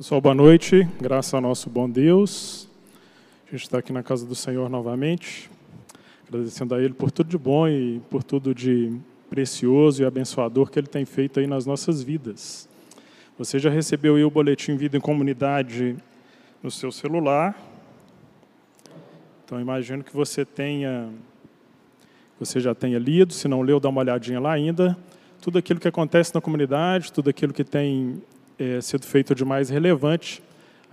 Pessoal, boa noite. Graças ao nosso bom Deus. A gente está aqui na casa do Senhor novamente, agradecendo a Ele por tudo de bom e por tudo de precioso e abençoador que Ele tem feito aí nas nossas vidas. Você já recebeu aí o boletim Vida em Comunidade no seu celular. Então, imagino que você tenha, você já tenha lido, se não leu, dá uma olhadinha lá ainda tudo aquilo que acontece na comunidade, tudo aquilo que tem é, sido feito de mais relevante,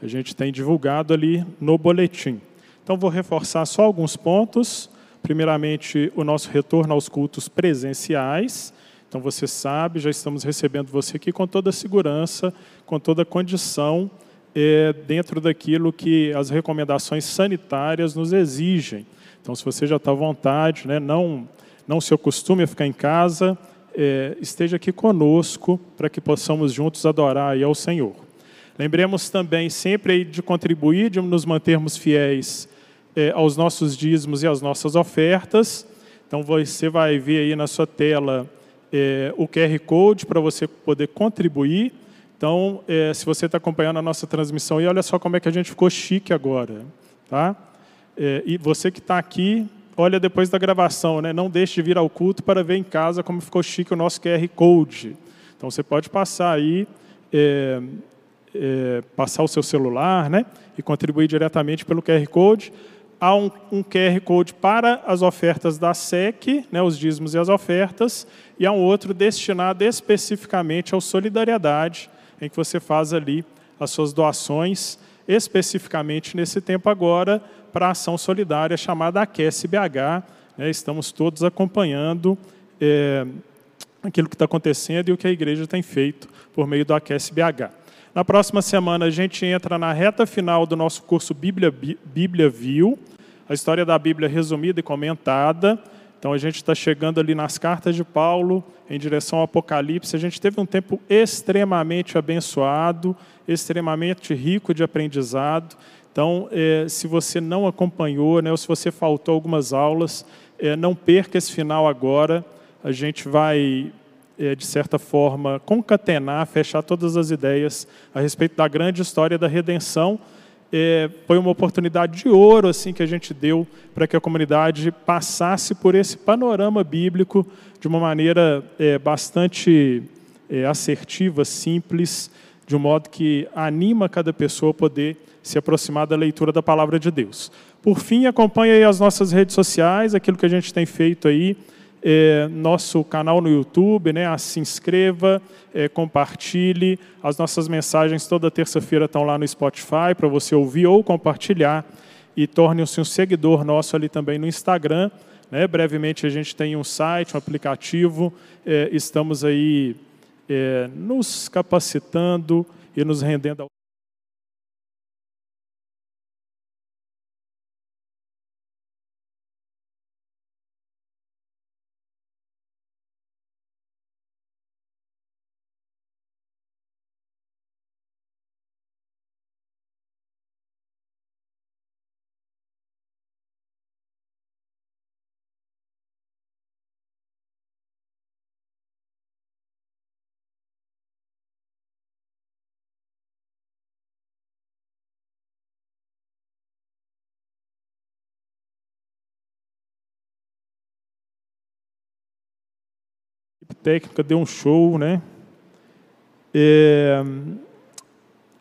a gente tem divulgado ali no boletim. Então, vou reforçar só alguns pontos. Primeiramente, o nosso retorno aos cultos presenciais. Então, você sabe, já estamos recebendo você aqui com toda a segurança, com toda a condição, é, dentro daquilo que as recomendações sanitárias nos exigem. Então, se você já está à vontade, né, não, não se acostume a ficar em casa, é, esteja aqui conosco para que possamos juntos adorar aí ao Senhor. Lembremos também sempre de contribuir, de nos mantermos fiéis é, aos nossos dízimos e às nossas ofertas. Então você vai ver aí na sua tela é, o QR Code para você poder contribuir. Então, é, se você está acompanhando a nossa transmissão, e olha só como é que a gente ficou chique agora, tá? É, e você que está aqui, olha depois da gravação, né? não deixe de vir ao culto para ver em casa como ficou chique o nosso QR Code. Então você pode passar aí, é, é, passar o seu celular né? e contribuir diretamente pelo QR Code. Há um, um QR Code para as ofertas da SEC, né? os dízimos e as ofertas, e há um outro destinado especificamente ao Solidariedade, em que você faz ali as suas doações, especificamente nesse tempo agora, para a ação solidária chamada Aquece BH. Né? Estamos todos acompanhando é, aquilo que está acontecendo e o que a igreja tem feito por meio do Aquece BH. Na próxima semana a gente entra na reta final do nosso curso Bíblia, Bíblia Viu, a história da Bíblia resumida e comentada. Então a gente está chegando ali nas cartas de Paulo em direção ao Apocalipse. A gente teve um tempo extremamente abençoado, extremamente rico de aprendizado. Então, é, se você não acompanhou, né, ou se você faltou algumas aulas, é, não perca esse final agora. A gente vai, é, de certa forma, concatenar, fechar todas as ideias a respeito da grande história da redenção. É, foi uma oportunidade de ouro assim que a gente deu para que a comunidade passasse por esse panorama bíblico de uma maneira é, bastante é, assertiva, simples, de um modo que anima cada pessoa a poder se aproximar da leitura da palavra de Deus. Por fim, acompanhe aí as nossas redes sociais, aquilo que a gente tem feito aí, é, nosso canal no YouTube, né? Se inscreva, é, compartilhe. As nossas mensagens toda terça-feira estão lá no Spotify para você ouvir ou compartilhar e torne-se um seguidor nosso ali também no Instagram. Né? Brevemente a gente tem um site, um aplicativo. É, estamos aí nos capacitando e nos rendendo ao técnica deu um show, né? É...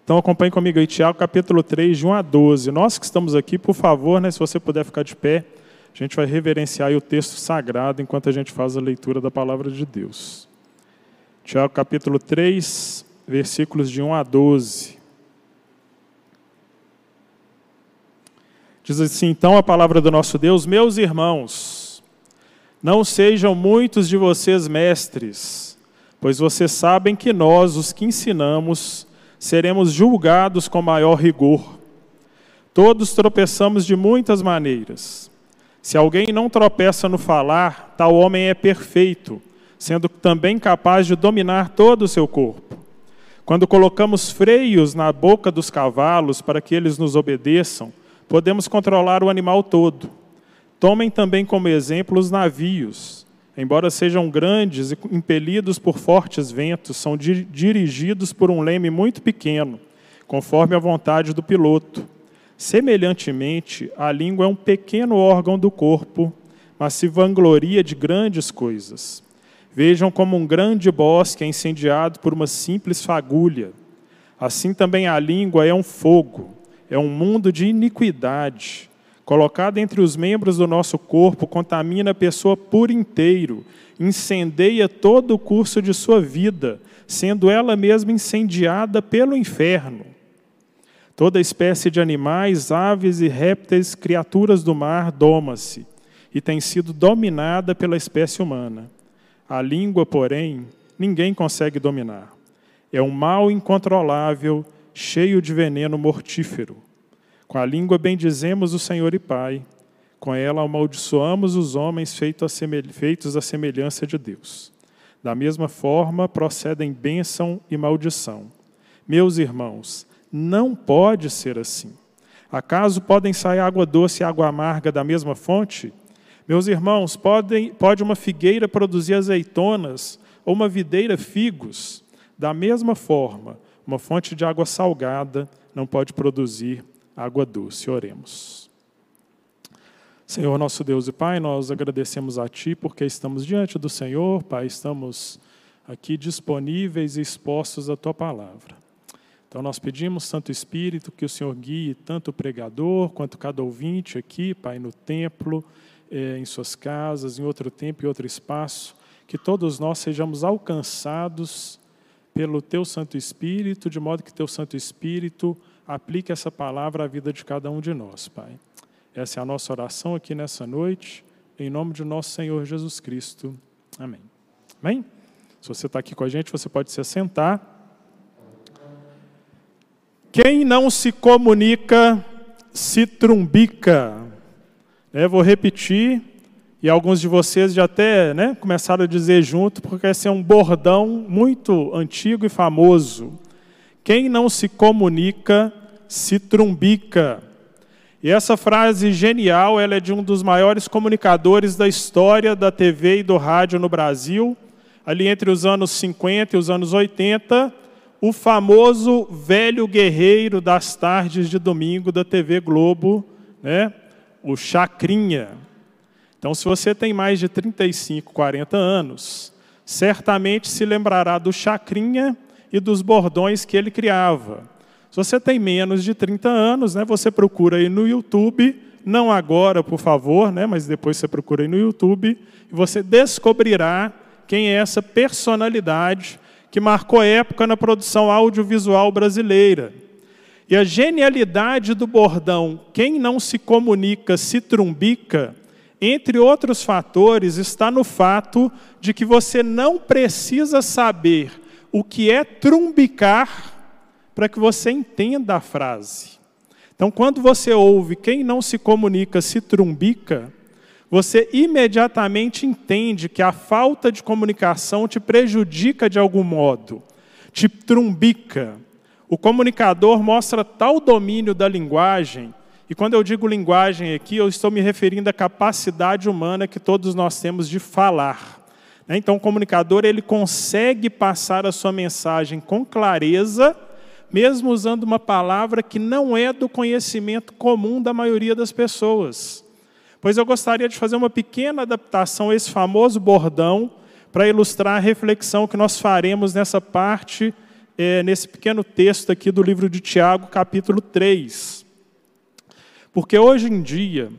Então acompanhe comigo aí, Tiago, capítulo 3, de 1 a 12. Nós que estamos aqui, por favor, né, se você puder ficar de pé, a gente vai reverenciar o texto sagrado enquanto a gente faz a leitura da palavra de Deus. Tiago, capítulo 3, versículos de 1 a 12. Diz assim, então, a palavra do nosso Deus, meus irmãos, não sejam muitos de vocês mestres, pois vocês sabem que nós, os que ensinamos, seremos julgados com maior rigor. Todos tropeçamos de muitas maneiras. Se alguém não tropeça no falar, tal homem é perfeito, sendo também capaz de dominar todo o seu corpo. Quando colocamos freios na boca dos cavalos para que eles nos obedeçam, podemos controlar o animal todo. Tomem também como exemplo os navios. Embora sejam grandes e impelidos por fortes ventos, são dirigidos por um leme muito pequeno, conforme a vontade do piloto. Semelhantemente, a língua é um pequeno órgão do corpo, mas se vangloria de grandes coisas. Vejam como um grande bosque é incendiado por uma simples fagulha. Assim também a língua é um fogo, é um mundo de iniquidade. Colocada entre os membros do nosso corpo, contamina a pessoa por inteiro, incendeia todo o curso de sua vida, sendo ela mesma incendiada pelo inferno. Toda espécie de animais, aves e répteis, criaturas do mar, doma-se e tem sido dominada pela espécie humana. A língua, porém, ninguém consegue dominar. É um mal incontrolável, cheio de veneno mortífero. Com a língua bendizemos o Senhor e Pai, com ela amaldiçoamos os homens feitos à semelhança de Deus. Da mesma forma, procedem bênção e maldição. Meus irmãos, não pode ser assim. Acaso podem sair água doce e água amarga da mesma fonte? Meus irmãos, podem, pode uma figueira produzir azeitonas ou uma videira figos? Da mesma forma, uma fonte de água salgada não pode produzir água doce. Oremos. Senhor, nosso Deus e Pai, nós agradecemos a Ti porque estamos diante do Senhor, Pai, estamos aqui disponíveis e expostos à Tua palavra. Então nós pedimos, Santo Espírito, que o Senhor guie tanto o pregador quanto cada ouvinte aqui, Pai, no templo, é, em suas casas, em outro tempo e outro espaço, que todos nós sejamos alcançados pelo Teu Santo Espírito, de modo que Teu Santo Espírito aplique essa palavra à vida de cada um de nós, Pai. Essa é a nossa oração aqui nessa noite, em nome de nosso Senhor Jesus Cristo. Amém. Amém? Se você está aqui com a gente, você pode se assentar. Quem não se comunica, se trumbica. É, vou repetir, e alguns de vocês já até né, começaram a dizer junto, porque esse é um bordão muito antigo e famoso. Quem não se comunica, se trumbica. E essa frase genial, ela é de um dos maiores comunicadores da história da TV e do rádio no Brasil, ali entre os anos 50 e os anos 80, o famoso velho guerreiro das tardes de domingo da TV Globo, né? o Chacrinha. Então, se você tem mais de 35, 40 anos, certamente se lembrará do Chacrinha e dos bordões que ele criava. Se você tem menos de 30 anos, né, você procura aí no YouTube, não agora, por favor, né, mas depois você procura aí no YouTube, e você descobrirá quem é essa personalidade que marcou época na produção audiovisual brasileira. E a genialidade do bordão, quem não se comunica se trumbica, entre outros fatores, está no fato de que você não precisa saber o que é trumbicar para que você entenda a frase. Então, quando você ouve quem não se comunica se trumbica, você imediatamente entende que a falta de comunicação te prejudica de algum modo, te trumbica. O comunicador mostra tal domínio da linguagem, e quando eu digo linguagem aqui, eu estou me referindo à capacidade humana que todos nós temos de falar. Né? Então, o comunicador ele consegue passar a sua mensagem com clareza, mesmo usando uma palavra que não é do conhecimento comum da maioria das pessoas. Pois eu gostaria de fazer uma pequena adaptação a esse famoso bordão para ilustrar a reflexão que nós faremos nessa parte é, nesse pequeno texto aqui do livro de Tiago, capítulo 3. Porque hoje em dia,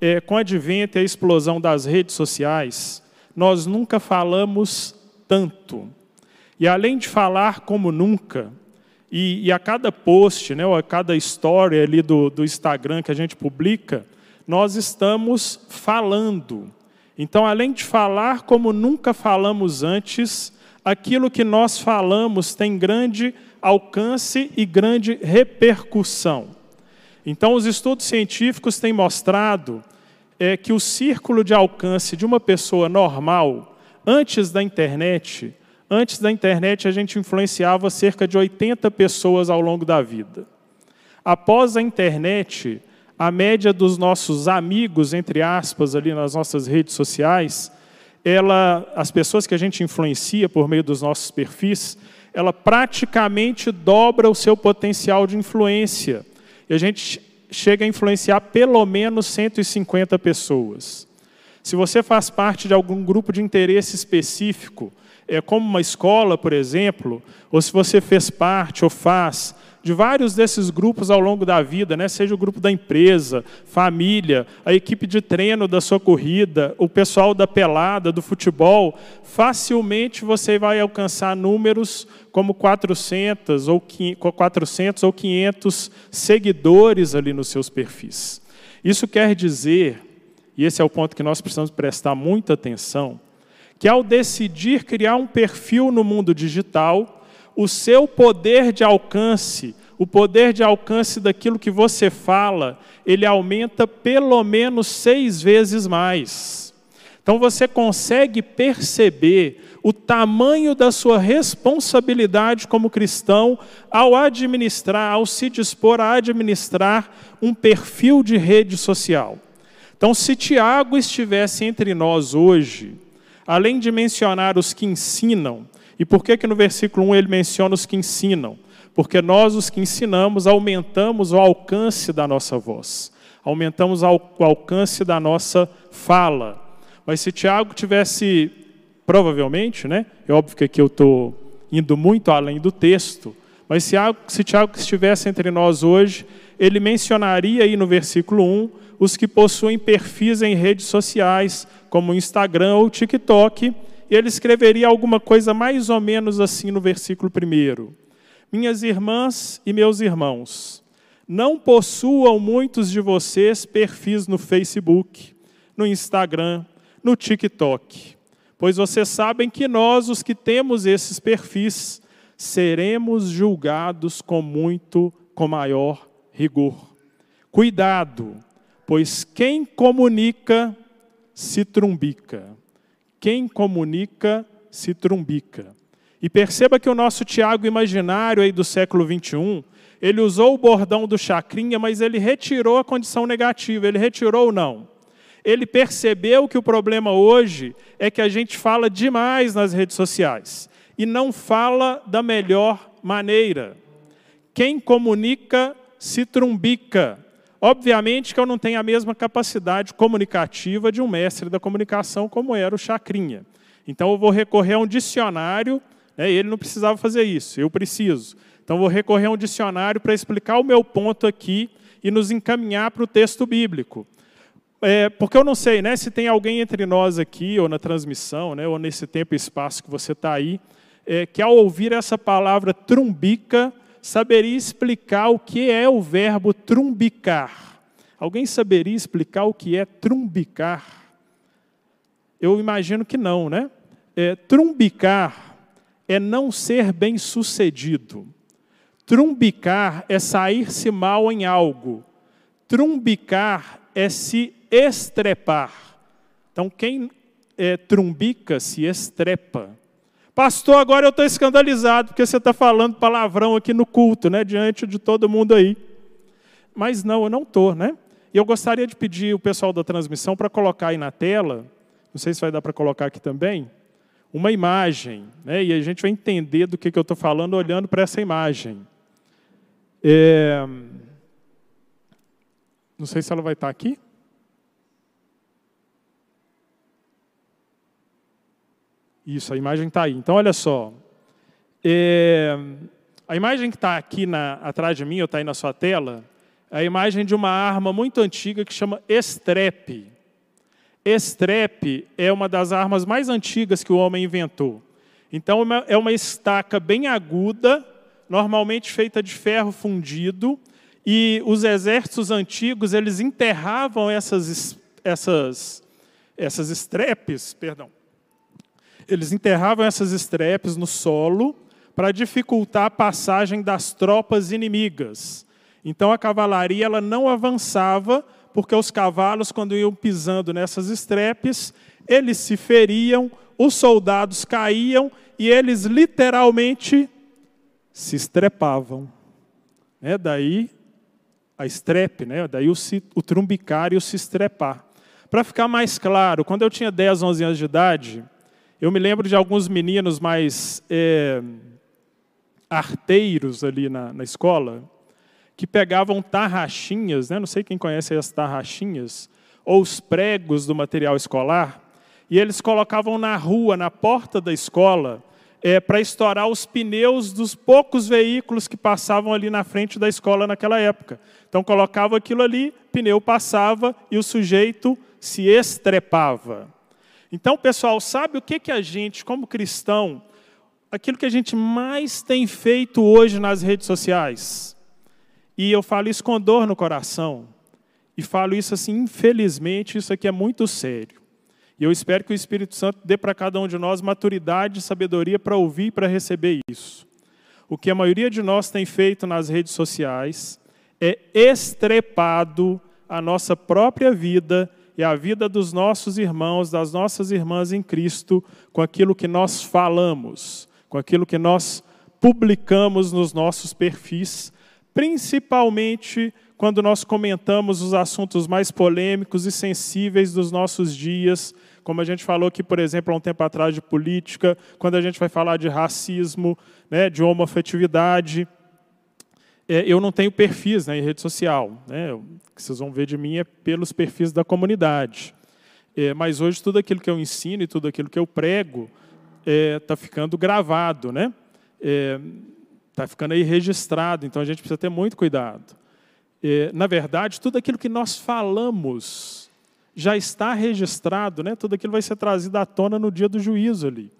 é, com o advento e a explosão das redes sociais, nós nunca falamos tanto. E além de falar como nunca, e, e a cada post, né, ou a cada história ali do, do Instagram que a gente publica, nós estamos falando. Então, além de falar como nunca falamos antes, aquilo que nós falamos tem grande alcance e grande repercussão. Então, os estudos científicos têm mostrado é, que o círculo de alcance de uma pessoa normal, antes da internet, antes da internet a gente influenciava cerca de 80 pessoas ao longo da vida. Após a internet, a média dos nossos amigos, entre aspas, ali nas nossas redes sociais, ela, as pessoas que a gente influencia por meio dos nossos perfis, ela praticamente dobra o seu potencial de influência. E a gente chega a influenciar pelo menos 150 pessoas. Se você faz parte de algum grupo de interesse específico, é, como uma escola, por exemplo, ou se você fez parte ou faz de vários desses grupos ao longo da vida, né? seja o grupo da empresa, família, a equipe de treino da sua corrida, o pessoal da pelada, do futebol, facilmente você vai alcançar números como 400 ou 400 ou 500 seguidores ali nos seus perfis. Isso quer dizer, e esse é o ponto que nós precisamos prestar muita atenção, que ao decidir criar um perfil no mundo digital, o seu poder de alcance, o poder de alcance daquilo que você fala, ele aumenta pelo menos seis vezes mais. Então você consegue perceber o tamanho da sua responsabilidade como cristão ao administrar, ao se dispor a administrar um perfil de rede social. Então, se Tiago estivesse entre nós hoje, além de mencionar os que ensinam, e por que, que no versículo 1 ele menciona os que ensinam? Porque nós, os que ensinamos, aumentamos o alcance da nossa voz, aumentamos o alcance da nossa fala. Mas se Tiago tivesse, provavelmente, né? É óbvio que aqui eu estou indo muito além do texto, mas se, se Tiago estivesse entre nós hoje, ele mencionaria aí no versículo 1 os que possuem perfis em redes sociais, como o Instagram ou TikTok, e ele escreveria alguma coisa mais ou menos assim no versículo 1. Minhas irmãs e meus irmãos, não possuam muitos de vocês perfis no Facebook, no Instagram, no TikTok, pois vocês sabem que nós, os que temos esses perfis, seremos julgados com muito, com maior rigor. Cuidado, pois quem comunica se trumbica. Quem comunica se trumbica. E perceba que o nosso Tiago imaginário aí do século 21, ele usou o bordão do chacrinha, mas ele retirou a condição negativa. Ele retirou ou não? Ele percebeu que o problema hoje é que a gente fala demais nas redes sociais e não fala da melhor maneira. Quem comunica se trumbica. Obviamente que eu não tenho a mesma capacidade comunicativa de um mestre da comunicação como era o Chacrinha. Então eu vou recorrer a um dicionário, né, ele não precisava fazer isso, eu preciso. Então eu vou recorrer a um dicionário para explicar o meu ponto aqui e nos encaminhar para o texto bíblico. É, porque eu não sei né, se tem alguém entre nós aqui, ou na transmissão, né, ou nesse tempo e espaço que você está aí, é, que ao ouvir essa palavra trumbica, saberia explicar o que é o verbo trumbicar. Alguém saberia explicar o que é trumbicar? Eu imagino que não, né? É, trumbicar é não ser bem sucedido. Trumbicar é sair-se mal em algo. Trumbicar é se estrepar. Então, quem é, trumbica se estrepa. Pastor, agora eu estou escandalizado porque você está falando palavrão aqui no culto, né, diante de todo mundo aí. Mas não, eu não estou, né? E eu gostaria de pedir o pessoal da transmissão para colocar aí na tela, não sei se vai dar para colocar aqui também, uma imagem, né? E a gente vai entender do que, que eu estou falando olhando para essa imagem. É... Não sei se ela vai estar tá aqui. Isso, a imagem está aí. Então, olha só. É, a imagem que está aqui na, atrás de mim, ou está aí na sua tela, é a imagem de uma arma muito antiga que chama estrepe. Estrepe é uma das armas mais antigas que o homem inventou. Então, é uma estaca bem aguda, normalmente feita de ferro fundido, e os exércitos antigos eles enterravam essas, essas, essas estrepes, perdão, eles enterravam essas estrepes no solo para dificultar a passagem das tropas inimigas. Então a cavalaria ela não avançava, porque os cavalos, quando iam pisando nessas estrepes, eles se feriam, os soldados caíam e eles literalmente se estrepavam. É, daí a estrepe, né? daí o, o trumbicar e o se estrepar. Para ficar mais claro, quando eu tinha 10, 11 anos de idade, eu me lembro de alguns meninos mais é, arteiros ali na, na escola, que pegavam tarraxinhas, né? não sei quem conhece as tarraxinhas, ou os pregos do material escolar, e eles colocavam na rua, na porta da escola, é, para estourar os pneus dos poucos veículos que passavam ali na frente da escola naquela época. Então colocava aquilo ali, pneu passava e o sujeito se estrepava. Então, pessoal, sabe o que, que a gente, como cristão, aquilo que a gente mais tem feito hoje nas redes sociais? E eu falo isso com dor no coração. E falo isso assim, infelizmente, isso aqui é muito sério. E eu espero que o Espírito Santo dê para cada um de nós maturidade e sabedoria para ouvir e para receber isso. O que a maioria de nós tem feito nas redes sociais é estrepado a nossa própria vida e a vida dos nossos irmãos, das nossas irmãs em Cristo, com aquilo que nós falamos, com aquilo que nós publicamos nos nossos perfis, principalmente quando nós comentamos os assuntos mais polêmicos e sensíveis dos nossos dias, como a gente falou aqui, por exemplo, há um tempo atrás de política, quando a gente vai falar de racismo, né, de homoafetividade. É, eu não tenho perfis né, em rede social. Né, o que vocês vão ver de mim é pelos perfis da comunidade. É, mas hoje tudo aquilo que eu ensino e tudo aquilo que eu prego está é, ficando gravado, né? Está é, ficando aí registrado, então a gente precisa ter muito cuidado. É, na verdade, tudo aquilo que nós falamos já está registrado, né? tudo aquilo vai ser trazido à tona no dia do juízo ali.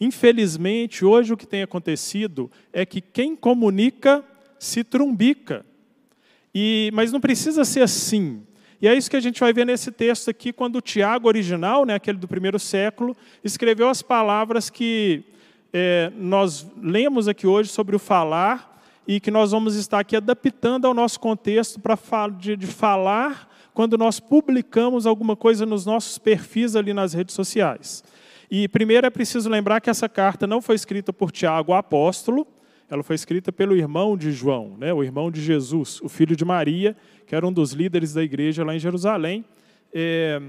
Infelizmente, hoje o que tem acontecido é que quem comunica se trumbica. E, mas não precisa ser assim. E é isso que a gente vai ver nesse texto aqui, quando o Tiago original, né, aquele do primeiro século, escreveu as palavras que é, nós lemos aqui hoje sobre o falar e que nós vamos estar aqui adaptando ao nosso contexto para de, de falar quando nós publicamos alguma coisa nos nossos perfis ali nas redes sociais. E primeiro é preciso lembrar que essa carta não foi escrita por Tiago, apóstolo, ela foi escrita pelo irmão de João, né, o irmão de Jesus, o filho de Maria, que era um dos líderes da igreja lá em Jerusalém. É,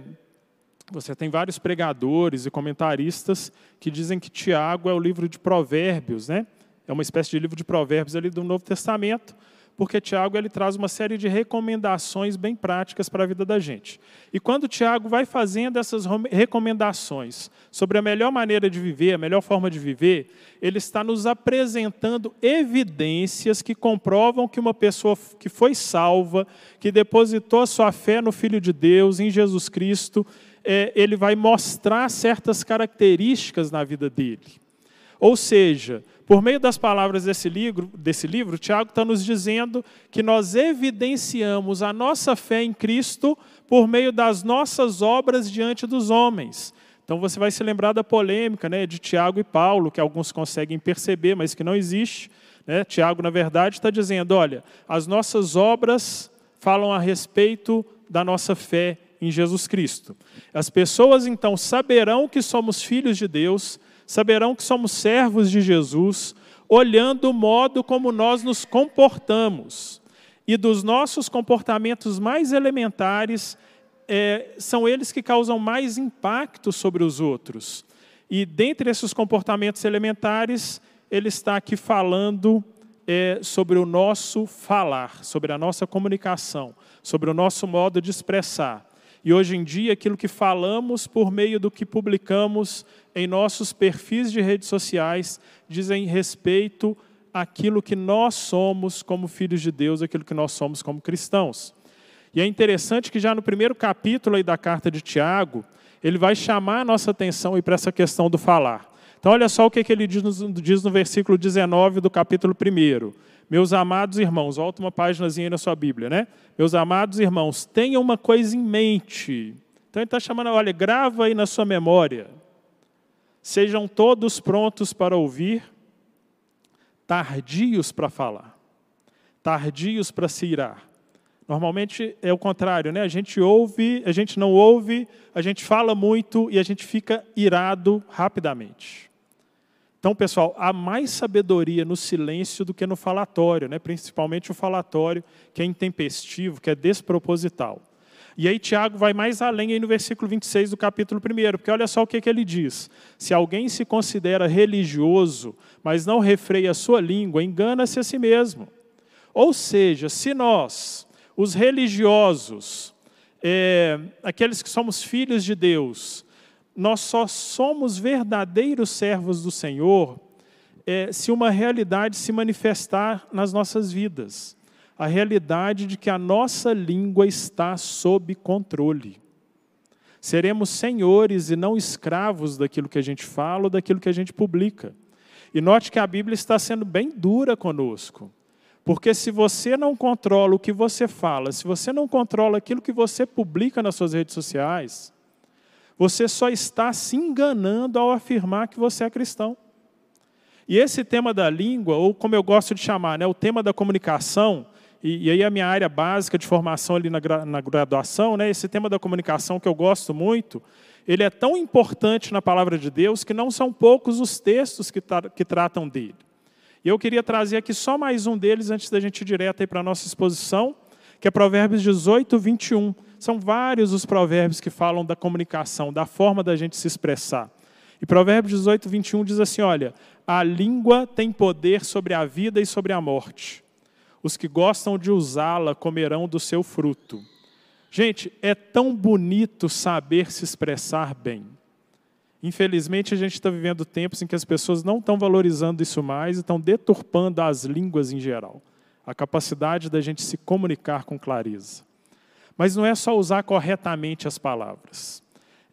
você tem vários pregadores e comentaristas que dizem que Tiago é o livro de provérbios, né? É uma espécie de livro de provérbios ali do Novo Testamento, porque Tiago ele traz uma série de recomendações bem práticas para a vida da gente. E quando Tiago vai fazendo essas recomendações sobre a melhor maneira de viver, a melhor forma de viver, ele está nos apresentando evidências que comprovam que uma pessoa que foi salva, que depositou a sua fé no Filho de Deus, em Jesus Cristo, é, ele vai mostrar certas características na vida dele. Ou seja, por meio das palavras desse livro, desse livro Tiago está nos dizendo que nós evidenciamos a nossa fé em Cristo por meio das nossas obras diante dos homens. Então você vai se lembrar da polêmica né, de Tiago e Paulo, que alguns conseguem perceber, mas que não existe. Né? Tiago, na verdade, está dizendo: olha, as nossas obras falam a respeito da nossa fé em Jesus Cristo. As pessoas então saberão que somos filhos de Deus saberão que somos servos de Jesus, olhando o modo como nós nos comportamos. E dos nossos comportamentos mais elementares, é, são eles que causam mais impacto sobre os outros. E dentre esses comportamentos elementares, ele está aqui falando é, sobre o nosso falar, sobre a nossa comunicação, sobre o nosso modo de expressar. E hoje em dia, aquilo que falamos por meio do que publicamos em nossos perfis de redes sociais dizem respeito àquilo que nós somos como filhos de Deus, aquilo que nós somos como cristãos. E é interessante que já no primeiro capítulo aí da carta de Tiago, ele vai chamar a nossa atenção para essa questão do falar. Então, olha só o que, ele diz no versículo 19 do capítulo 1. Meus amados irmãos, volta uma páginazinha aí na sua Bíblia, né? Meus amados irmãos, tenham uma coisa em mente. Então ele está chamando, olha, grava aí na sua memória. Sejam todos prontos para ouvir, tardios para falar, tardios para se irar. Normalmente é o contrário, né? A gente ouve, a gente não ouve, a gente fala muito e a gente fica irado rapidamente. Então, pessoal, há mais sabedoria no silêncio do que no falatório, né? principalmente o falatório que é intempestivo, que é desproposital. E aí Tiago vai mais além aí no versículo 26 do capítulo 1, porque olha só o que, que ele diz. Se alguém se considera religioso, mas não refreia a sua língua, engana-se a si mesmo. Ou seja, se nós, os religiosos, é, aqueles que somos filhos de Deus, nós só somos verdadeiros servos do Senhor é, se uma realidade se manifestar nas nossas vidas a realidade de que a nossa língua está sob controle. Seremos senhores e não escravos daquilo que a gente fala ou daquilo que a gente publica. E note que a Bíblia está sendo bem dura conosco. Porque se você não controla o que você fala, se você não controla aquilo que você publica nas suas redes sociais, você só está se enganando ao afirmar que você é cristão. E esse tema da língua, ou como eu gosto de chamar, né, o tema da comunicação, e, e, aí a minha área básica de formação ali na, na graduação, né, esse tema da comunicação que eu gosto muito, ele é tão importante na palavra de Deus que não são poucos os textos que, tra que tratam dele. E eu queria trazer aqui só mais um deles antes da gente ir direto para a nossa exposição, que é Provérbios 18, 21. São vários os provérbios que falam da comunicação, da forma da gente se expressar. E Provérbios 18, 21 diz assim: olha, a língua tem poder sobre a vida e sobre a morte os que gostam de usá-la comerão do seu fruto. Gente, é tão bonito saber se expressar bem. Infelizmente, a gente está vivendo tempos em que as pessoas não estão valorizando isso mais e estão deturpando as línguas em geral, a capacidade da gente se comunicar com clareza. Mas não é só usar corretamente as palavras,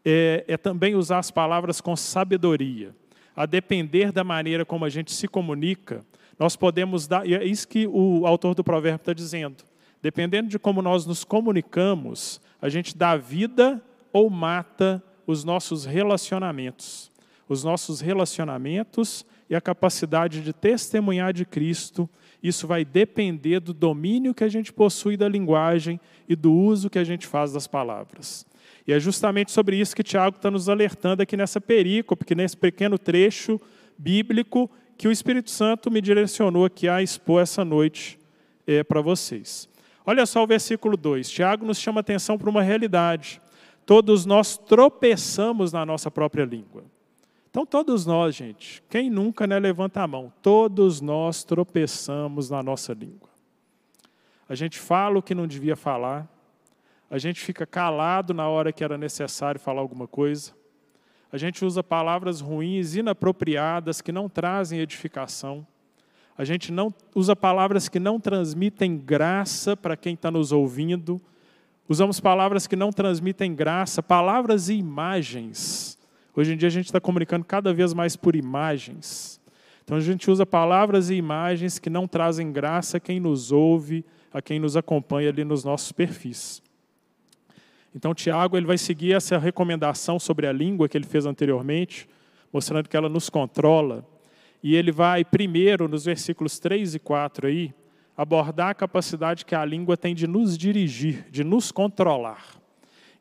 é, é também usar as palavras com sabedoria. A depender da maneira como a gente se comunica, nós podemos dar, e é isso que o autor do provérbio está dizendo. Dependendo de como nós nos comunicamos, a gente dá vida ou mata os nossos relacionamentos. Os nossos relacionamentos e a capacidade de testemunhar de Cristo, isso vai depender do domínio que a gente possui da linguagem e do uso que a gente faz das palavras. E é justamente sobre isso que Tiago está nos alertando aqui nessa perícope, que nesse pequeno trecho bíblico que o Espírito Santo me direcionou aqui a expor essa noite é, para vocês. Olha só o versículo 2. Tiago nos chama atenção para uma realidade. Todos nós tropeçamos na nossa própria língua. Então, todos nós, gente, quem nunca né, levanta a mão, todos nós tropeçamos na nossa língua. A gente fala o que não devia falar, a gente fica calado na hora que era necessário falar alguma coisa, a gente usa palavras ruins, inapropriadas, que não trazem edificação. A gente não usa palavras que não transmitem graça para quem está nos ouvindo. Usamos palavras que não transmitem graça, palavras e imagens. Hoje em dia a gente está comunicando cada vez mais por imagens. Então a gente usa palavras e imagens que não trazem graça a quem nos ouve, a quem nos acompanha ali nos nossos perfis. Então, Tiago ele vai seguir essa recomendação sobre a língua que ele fez anteriormente, mostrando que ela nos controla. E ele vai, primeiro, nos versículos 3 e 4 aí, abordar a capacidade que a língua tem de nos dirigir, de nos controlar.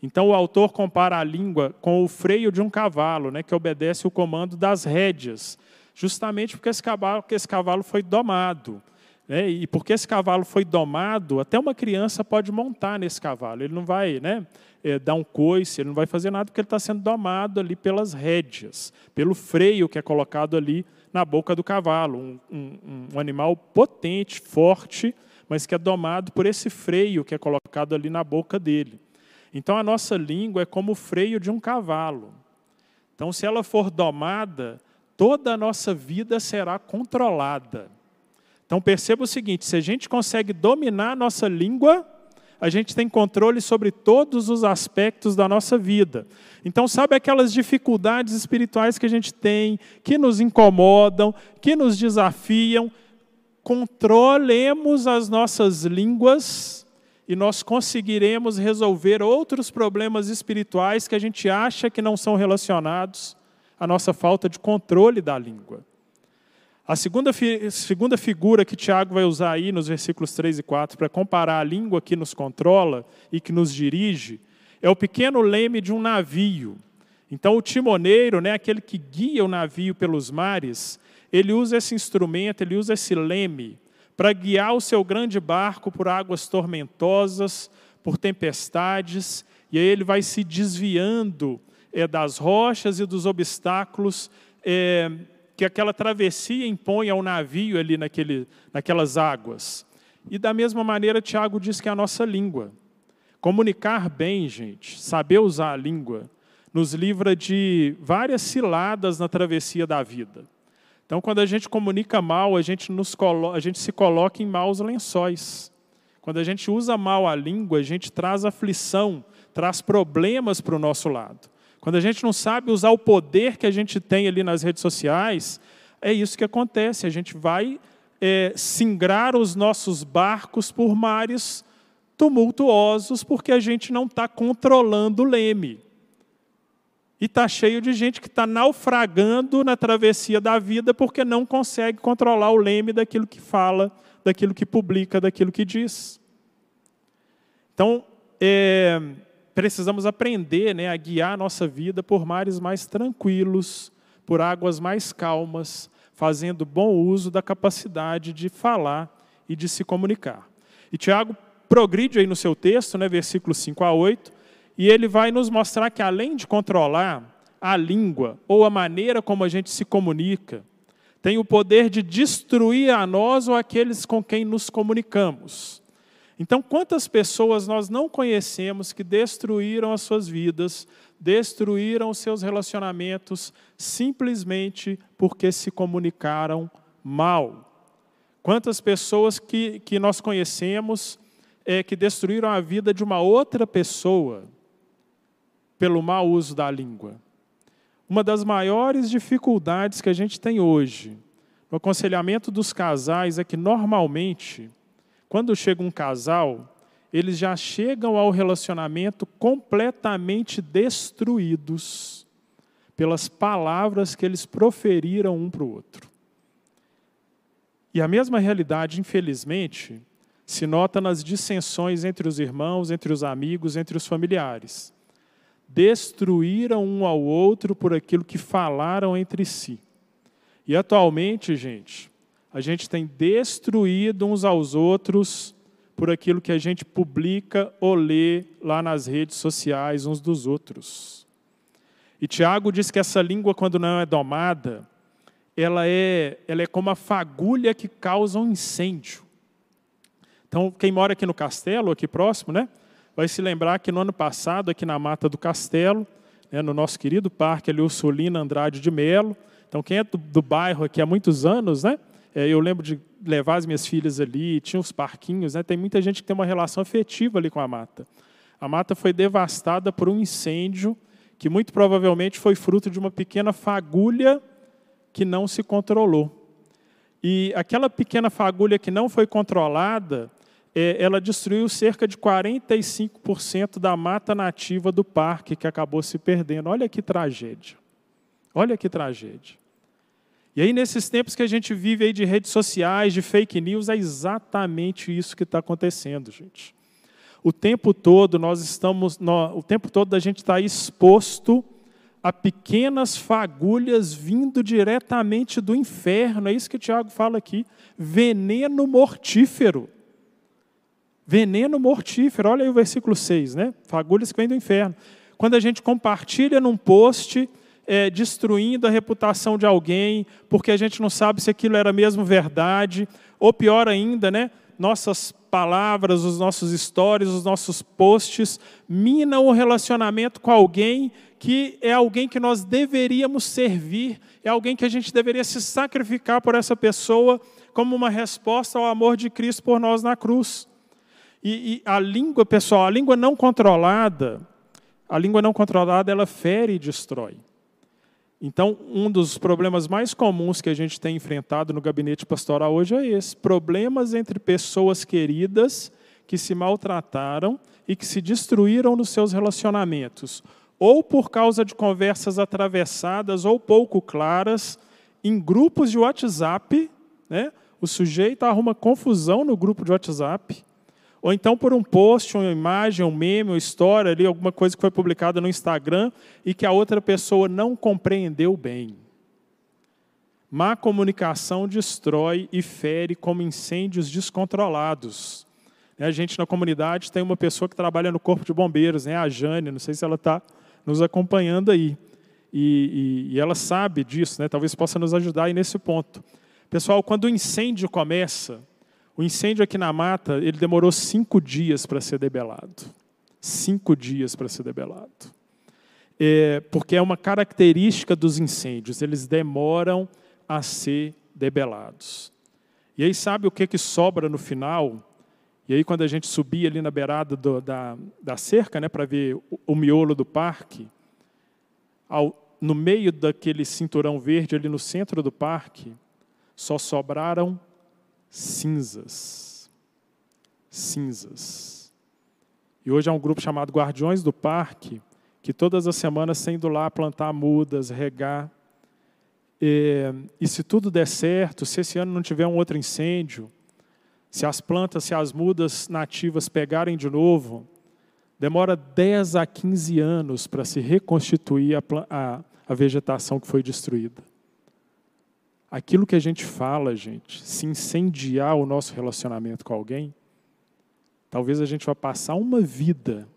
Então, o autor compara a língua com o freio de um cavalo, né, que obedece o comando das rédeas, justamente porque esse cavalo, porque esse cavalo foi domado. Né? E porque esse cavalo foi domado, até uma criança pode montar nesse cavalo. Ele não vai né, é, dar um coice, ele não vai fazer nada, porque ele está sendo domado ali pelas rédeas, pelo freio que é colocado ali na boca do cavalo. Um, um, um animal potente, forte, mas que é domado por esse freio que é colocado ali na boca dele. Então a nossa língua é como o freio de um cavalo. Então, se ela for domada, toda a nossa vida será controlada. Então perceba o seguinte: se a gente consegue dominar a nossa língua, a gente tem controle sobre todos os aspectos da nossa vida. Então, sabe aquelas dificuldades espirituais que a gente tem, que nos incomodam, que nos desafiam? Controlemos as nossas línguas e nós conseguiremos resolver outros problemas espirituais que a gente acha que não são relacionados à nossa falta de controle da língua. A segunda, segunda figura que Tiago vai usar aí nos versículos 3 e 4 para comparar a língua que nos controla e que nos dirige é o pequeno leme de um navio. Então, o timoneiro, né, aquele que guia o navio pelos mares, ele usa esse instrumento, ele usa esse leme para guiar o seu grande barco por águas tormentosas, por tempestades, e aí ele vai se desviando é, das rochas e dos obstáculos é, que aquela travessia impõe ao navio ali naquele, naquelas águas. E da mesma maneira, Tiago diz que é a nossa língua. Comunicar bem, gente, saber usar a língua, nos livra de várias ciladas na travessia da vida. Então, quando a gente comunica mal, a gente, nos a gente se coloca em maus lençóis. Quando a gente usa mal a língua, a gente traz aflição, traz problemas para o nosso lado. Quando a gente não sabe usar o poder que a gente tem ali nas redes sociais, é isso que acontece. A gente vai é, singrar os nossos barcos por mares tumultuosos porque a gente não está controlando o leme. E está cheio de gente que está naufragando na travessia da vida porque não consegue controlar o leme daquilo que fala, daquilo que publica, daquilo que diz. Então, é, precisamos aprender né, a guiar a nossa vida por mares mais tranquilos, por águas mais calmas, fazendo bom uso da capacidade de falar e de se comunicar. E Tiago progride aí no seu texto, né, versículos 5 a 8, e ele vai nos mostrar que além de controlar a língua ou a maneira como a gente se comunica, tem o poder de destruir a nós ou aqueles com quem nos comunicamos. Então, quantas pessoas nós não conhecemos que destruíram as suas vidas, destruíram os seus relacionamentos, simplesmente porque se comunicaram mal? Quantas pessoas que, que nós conhecemos é, que destruíram a vida de uma outra pessoa pelo mau uso da língua? Uma das maiores dificuldades que a gente tem hoje no aconselhamento dos casais é que, normalmente, quando chega um casal, eles já chegam ao relacionamento completamente destruídos pelas palavras que eles proferiram um para o outro. E a mesma realidade, infelizmente, se nota nas dissensões entre os irmãos, entre os amigos, entre os familiares. Destruíram um ao outro por aquilo que falaram entre si. E atualmente, gente, a gente tem destruído uns aos outros por aquilo que a gente publica ou lê lá nas redes sociais uns dos outros. E Tiago diz que essa língua, quando não é domada, ela é, ela é como a fagulha que causa um incêndio. Então, quem mora aqui no castelo, aqui próximo, né, vai se lembrar que no ano passado, aqui na Mata do Castelo, né, no nosso querido parque ali, Ursulina Andrade de Melo, então quem é do, do bairro aqui há muitos anos, né, é, eu lembro de levar as minhas filhas ali, tinha os parquinhos, né? tem muita gente que tem uma relação afetiva ali com a mata. A mata foi devastada por um incêndio que muito provavelmente foi fruto de uma pequena fagulha que não se controlou. E aquela pequena fagulha que não foi controlada, ela destruiu cerca de 45% da mata nativa do parque, que acabou se perdendo. Olha que tragédia. Olha que tragédia. E aí, nesses tempos que a gente vive aí de redes sociais, de fake news, é exatamente isso que está acontecendo, gente. O tempo todo nós estamos, o tempo todo a gente está exposto a pequenas fagulhas vindo diretamente do inferno. É isso que o Tiago fala aqui. Veneno mortífero. Veneno mortífero. Olha aí o versículo 6, né? Fagulhas que vêm do inferno. Quando a gente compartilha num post é, destruindo a reputação de alguém, porque a gente não sabe se aquilo era mesmo verdade, ou pior ainda, né, nossas palavras, os nossos stories, os nossos posts minam o relacionamento com alguém que é alguém que nós deveríamos servir, é alguém que a gente deveria se sacrificar por essa pessoa como uma resposta ao amor de Cristo por nós na cruz. E, e a língua, pessoal, a língua não controlada, a língua não controlada, ela fere e destrói. Então, um dos problemas mais comuns que a gente tem enfrentado no gabinete pastoral hoje é esse: problemas entre pessoas queridas que se maltrataram e que se destruíram nos seus relacionamentos, ou por causa de conversas atravessadas ou pouco claras em grupos de WhatsApp, né? O sujeito arruma confusão no grupo de WhatsApp, ou então por um post, uma imagem, um meme, uma história ali, alguma coisa que foi publicada no Instagram e que a outra pessoa não compreendeu bem. Má comunicação destrói e fere como incêndios descontrolados. A gente na comunidade tem uma pessoa que trabalha no Corpo de Bombeiros, né? a Jane, não sei se ela está nos acompanhando aí. E, e, e, ela sabe disso, né? talvez possa nos ajudar aí nesse ponto. Pessoal, quando o incêndio começa, o incêndio aqui na mata, ele demorou cinco dias para ser debelado. Cinco dias para ser debelado. É, porque é uma característica dos incêndios, eles demoram a ser debelados. E aí sabe o que, que sobra no final? E aí, quando a gente subia ali na beirada do, da, da cerca, né, para ver o, o, miolo do parque, ao, no meio daquele cinturão verde, ali no centro do parque, só sobraram cinzas. Cinzas. E hoje há um grupo chamado Guardiões do Parque, que todas as semanas têm ido lá plantar mudas, regar. E, e se tudo der certo, se esse ano não tiver um outro incêndio, se as plantas, se as mudas nativas pegarem de novo, demora 10 a 15 anos para se reconstituir a, a, a vegetação que foi destruída. Aquilo que a gente fala, gente, se incendiar o nosso relacionamento com alguém, talvez a gente vá passar uma vida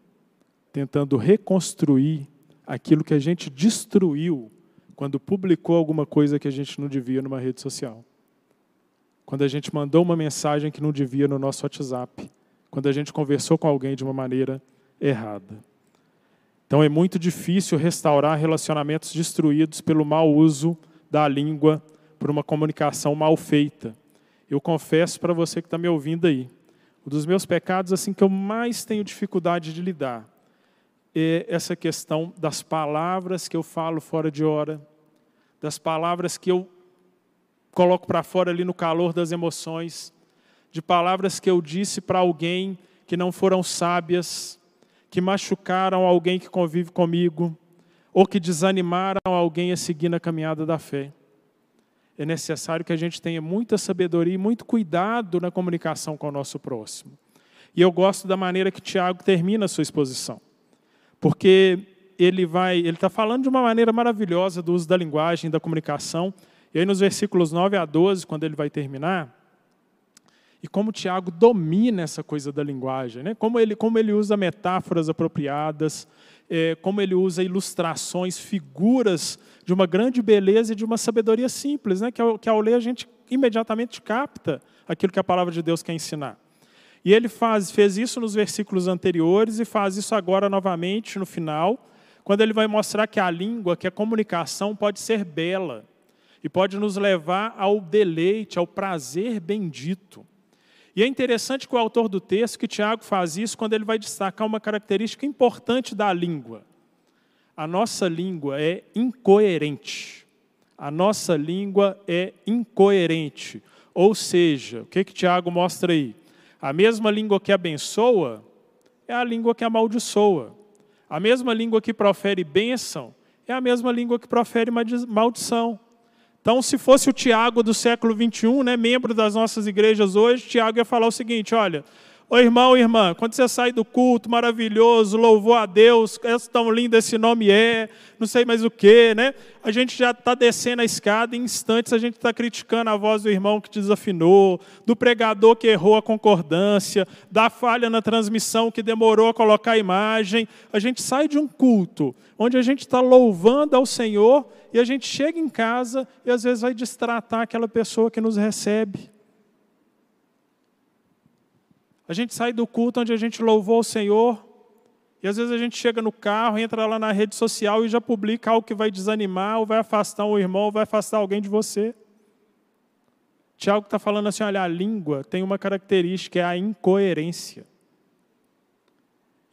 tentando reconstruir aquilo que a gente destruiu quando publicou alguma coisa que a gente não devia numa rede social quando a gente mandou uma mensagem que não devia no nosso WhatsApp, quando a gente conversou com alguém de uma maneira errada. Então é muito difícil restaurar relacionamentos destruídos pelo mau uso da língua, por uma comunicação mal feita. Eu confesso para você que está me ouvindo aí, um dos meus pecados assim que eu mais tenho dificuldade de lidar é essa questão das palavras que eu falo fora de hora, das palavras que eu coloco para fora ali no calor das emoções, de palavras que eu disse para alguém que não foram sábias, que machucaram alguém que convive comigo, ou que desanimaram alguém a seguir na caminhada da fé. É necessário que a gente tenha muita sabedoria e muito cuidado na comunicação com o nosso próximo. E eu gosto da maneira que Tiago termina a sua exposição, porque ele vai, ele está falando de uma maneira maravilhosa do uso da linguagem, da comunicação, e aí, nos versículos 9 a 12, quando ele vai terminar, e como Tiago domina essa coisa da linguagem, né? como, ele, como ele usa metáforas apropriadas, é, como ele usa ilustrações, figuras de uma grande beleza e de uma sabedoria simples, né? que, ao, que ao ler a gente imediatamente capta aquilo que a palavra de Deus quer ensinar. E ele faz, fez isso nos versículos anteriores e faz isso agora novamente no final, quando ele vai mostrar que a língua, que a comunicação pode ser bela e pode nos levar ao deleite, ao prazer bendito. E é interessante que o autor do texto, que Tiago faz isso quando ele vai destacar uma característica importante da língua. A nossa língua é incoerente. A nossa língua é incoerente. Ou seja, o que, que Tiago mostra aí? A mesma língua que abençoa é a língua que amaldiçoa. A mesma língua que profere bênção é a mesma língua que profere maldição. Então, se fosse o Tiago do século 21, né, membro das nossas igrejas hoje, Tiago ia falar o seguinte: olha, Ô irmão, irmã, quando você sai do culto maravilhoso, louvou a Deus, é tão lindo esse nome é, não sei mais o que, né? A gente já está descendo a escada, em instantes a gente está criticando a voz do irmão que desafinou, do pregador que errou a concordância, da falha na transmissão que demorou a colocar a imagem. A gente sai de um culto onde a gente está louvando ao Senhor e a gente chega em casa e às vezes vai distratar aquela pessoa que nos recebe. A gente sai do culto onde a gente louvou o Senhor, e às vezes a gente chega no carro, entra lá na rede social e já publica algo que vai desanimar, ou vai afastar um irmão, ou vai afastar alguém de você. Tiago está falando assim: olha, a língua tem uma característica, é a incoerência.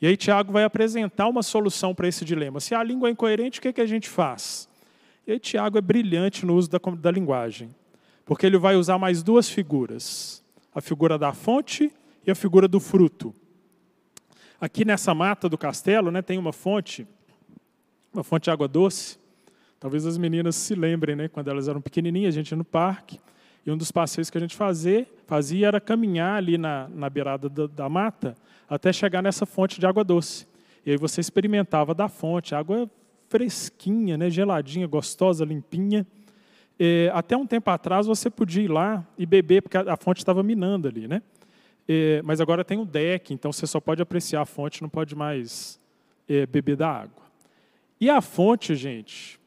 E aí Tiago vai apresentar uma solução para esse dilema. Se a língua é incoerente, o que, é que a gente faz? E aí Tiago é brilhante no uso da, da linguagem, porque ele vai usar mais duas figuras: a figura da fonte e a figura do fruto. Aqui nessa mata do castelo né, tem uma fonte, uma fonte de água doce. Talvez as meninas se lembrem, né, quando elas eram pequenininhas, a gente ia no parque, e um dos passeios que a gente fazia, fazia era caminhar ali na, na beirada da, da mata até chegar nessa fonte de água doce. E aí você experimentava da fonte, água fresquinha, né, geladinha, gostosa, limpinha. E, até um tempo atrás você podia ir lá e beber, porque a, a fonte estava minando ali, né? É, mas agora tem um deck, então você só pode apreciar a fonte, não pode mais é, beber da água. E a fonte, gente,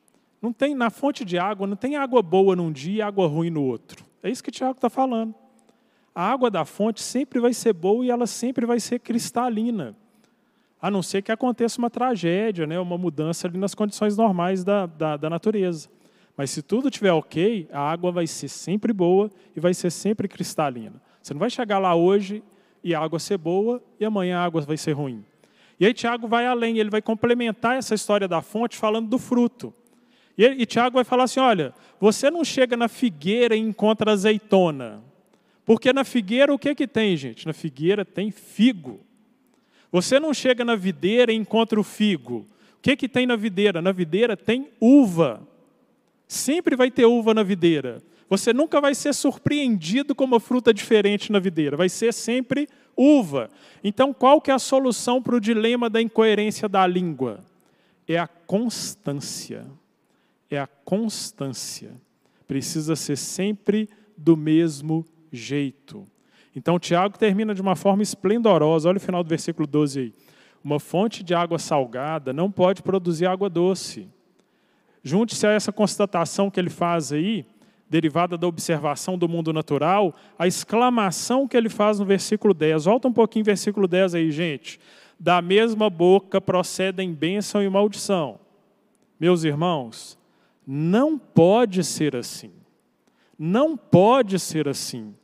não tem na fonte de água não tem água boa num dia e água ruim no outro. É isso que o Tiago está falando. A água da fonte sempre vai ser boa e ela sempre vai ser cristalina. A não ser que aconteça uma tragédia, né, uma mudança ali nas condições normais da, da, da natureza. Mas se tudo estiver ok, a água vai ser sempre boa e vai ser sempre cristalina. Você não vai chegar lá hoje e a água ser boa e amanhã a água vai ser ruim. E aí Tiago vai além, ele vai complementar essa história da fonte falando do fruto. E, e Tiago vai falar assim: olha, você não chega na figueira e encontra azeitona. Porque na figueira o que, que tem, gente? Na figueira tem figo. Você não chega na videira e encontra o figo. O que, que tem na videira? Na videira tem uva. Sempre vai ter uva na videira. Você nunca vai ser surpreendido com uma fruta diferente na videira. Vai ser sempre uva. Então, qual que é a solução para o dilema da incoerência da língua? É a constância. É a constância. Precisa ser sempre do mesmo jeito. Então, Tiago termina de uma forma esplendorosa. Olha o final do versículo 12 aí. Uma fonte de água salgada não pode produzir água doce. Junte-se a essa constatação que ele faz aí, derivada da observação do mundo natural, a exclamação que ele faz no versículo 10. Volta um pouquinho, versículo 10 aí, gente. Da mesma boca procedem bênção e maldição. Meus irmãos, não pode ser assim. Não pode ser assim.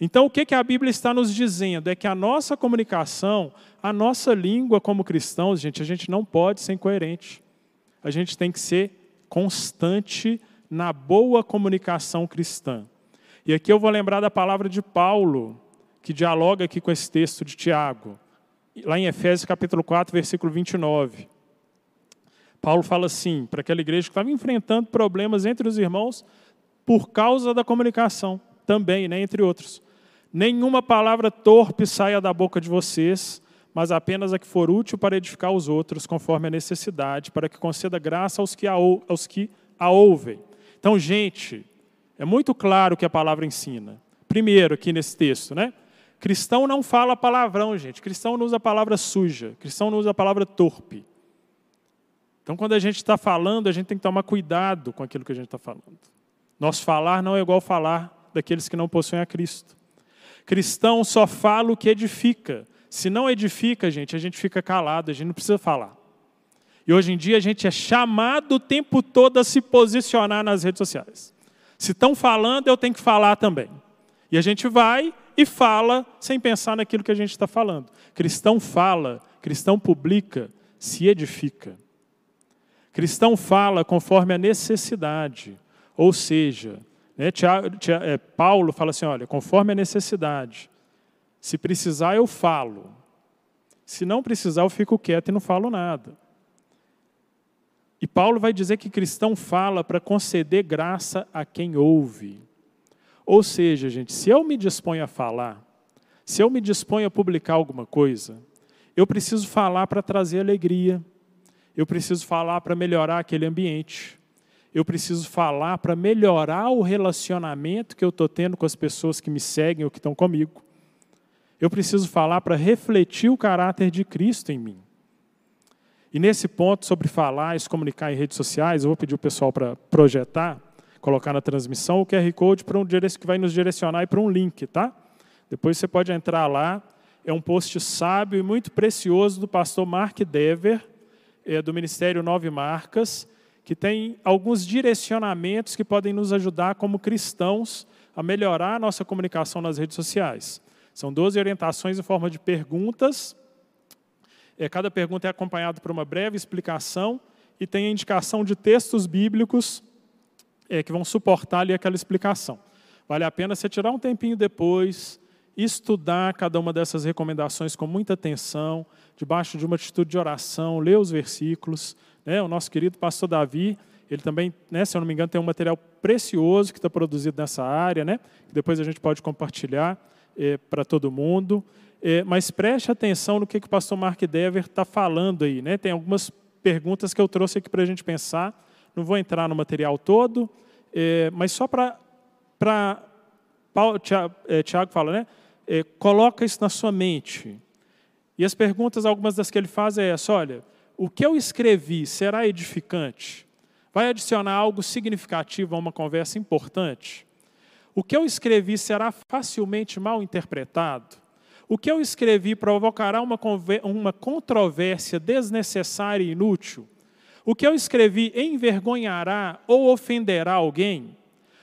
Então, o que, a Bíblia está nos dizendo? É que a nossa comunicação, a nossa língua como cristãos, gente, a gente não pode ser incoerente. A gente tem que ser constante na boa comunicação cristã. E aqui eu vou lembrar da palavra de Paulo, que dialoga aqui com esse texto de Tiago, lá em Efésios capítulo 4, versículo 29. Paulo fala assim, para aquela igreja que estava enfrentando problemas entre os irmãos por causa da comunicação, também, né, entre outros. Nenhuma palavra torpe saia da boca de vocês, mas apenas a que for útil para edificar os outros, conforme a necessidade, para que conceda graça aos que a, aos que a ouvem. Então, gente, é muito claro o que a palavra ensina. Primeiro, aqui nesse texto, né? Cristão não fala palavrão, gente. Cristão não usa a palavra suja. Cristão não usa a palavra torpe. Então, quando a gente está falando, a gente tem que tomar cuidado com aquilo que a gente está falando. Nosso falar não é igual falar daqueles que não possuem a Cristo. Cristão só fala o que edifica. Se não edifica, gente, a gente fica calado, a gente não precisa falar. E hoje em dia a gente é chamado o tempo todo a se posicionar nas redes sociais. Se estão falando, eu tenho que falar também. E a gente vai e fala sem pensar naquilo que a gente está falando. Cristão fala, cristão publica, se edifica. Cristão fala conforme a necessidade. Ou seja, né, é, Paulo fala assim: olha, conforme a necessidade. Se precisar, eu falo. Se não precisar, eu fico quieto e não falo nada. E Paulo vai dizer que cristão fala para conceder graça a quem ouve. Ou seja, gente, se eu me disponho a falar, se eu me disponho a publicar alguma coisa, eu preciso falar para trazer alegria, eu preciso falar para melhorar aquele ambiente, eu preciso falar para melhorar o relacionamento que eu estou tendo com as pessoas que me seguem ou que estão comigo. Eu preciso falar para refletir o caráter de Cristo em mim. E nesse ponto sobre falar e se comunicar em redes sociais, eu vou pedir o pessoal para projetar, colocar na transmissão o QR Code para um que vai nos direcionar para um link, tá? Depois você pode entrar lá. É um post sábio e muito precioso do pastor Mark Dever, é, do Ministério Nove Marcas, que tem alguns direcionamentos que podem nos ajudar como cristãos a melhorar a nossa comunicação nas redes sociais. São 12 orientações em forma de perguntas. É, cada pergunta é acompanhada por uma breve explicação e tem a indicação de textos bíblicos é, que vão suportar ali aquela explicação. Vale a pena você tirar um tempinho depois, estudar cada uma dessas recomendações com muita atenção, debaixo de uma atitude de oração, ler os versículos. Né? O nosso querido pastor Davi, ele também, né, se eu não me engano, tem um material precioso que está produzido nessa área, né? que depois a gente pode compartilhar é, para todo mundo. É, mas preste atenção no que, que o pastor Mark Dever está falando aí. Né? Tem algumas perguntas que eu trouxe aqui para a gente pensar. Não vou entrar no material todo, é, mas só para. Tiago, é, Tiago fala, né? é, coloca isso na sua mente. E as perguntas, algumas das que ele faz é essa: olha, o que eu escrevi será edificante? Vai adicionar algo significativo a uma conversa importante? O que eu escrevi será facilmente mal interpretado? O que eu escrevi provocará uma, uma controvérsia desnecessária e inútil? O que eu escrevi envergonhará ou ofenderá alguém?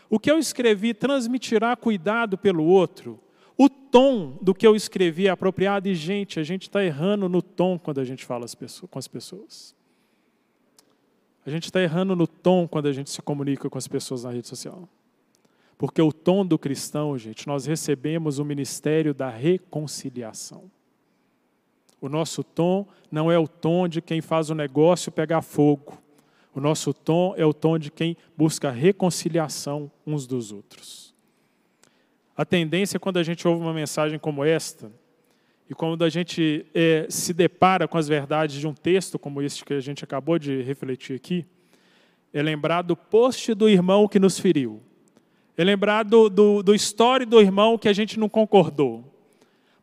O que eu escrevi transmitirá cuidado pelo outro? O tom do que eu escrevi é apropriado e, gente, a gente está errando no tom quando a gente fala com as pessoas. A gente está errando no tom quando a gente se comunica com as pessoas na rede social. Porque o tom do cristão, gente, nós recebemos o ministério da reconciliação. O nosso tom não é o tom de quem faz o negócio pegar fogo. O nosso tom é o tom de quem busca reconciliação uns dos outros. A tendência, quando a gente ouve uma mensagem como esta, e quando a gente é, se depara com as verdades de um texto como este que a gente acabou de refletir aqui, é lembrar do post do irmão que nos feriu, é lembrar do, do, do story do irmão que a gente não concordou.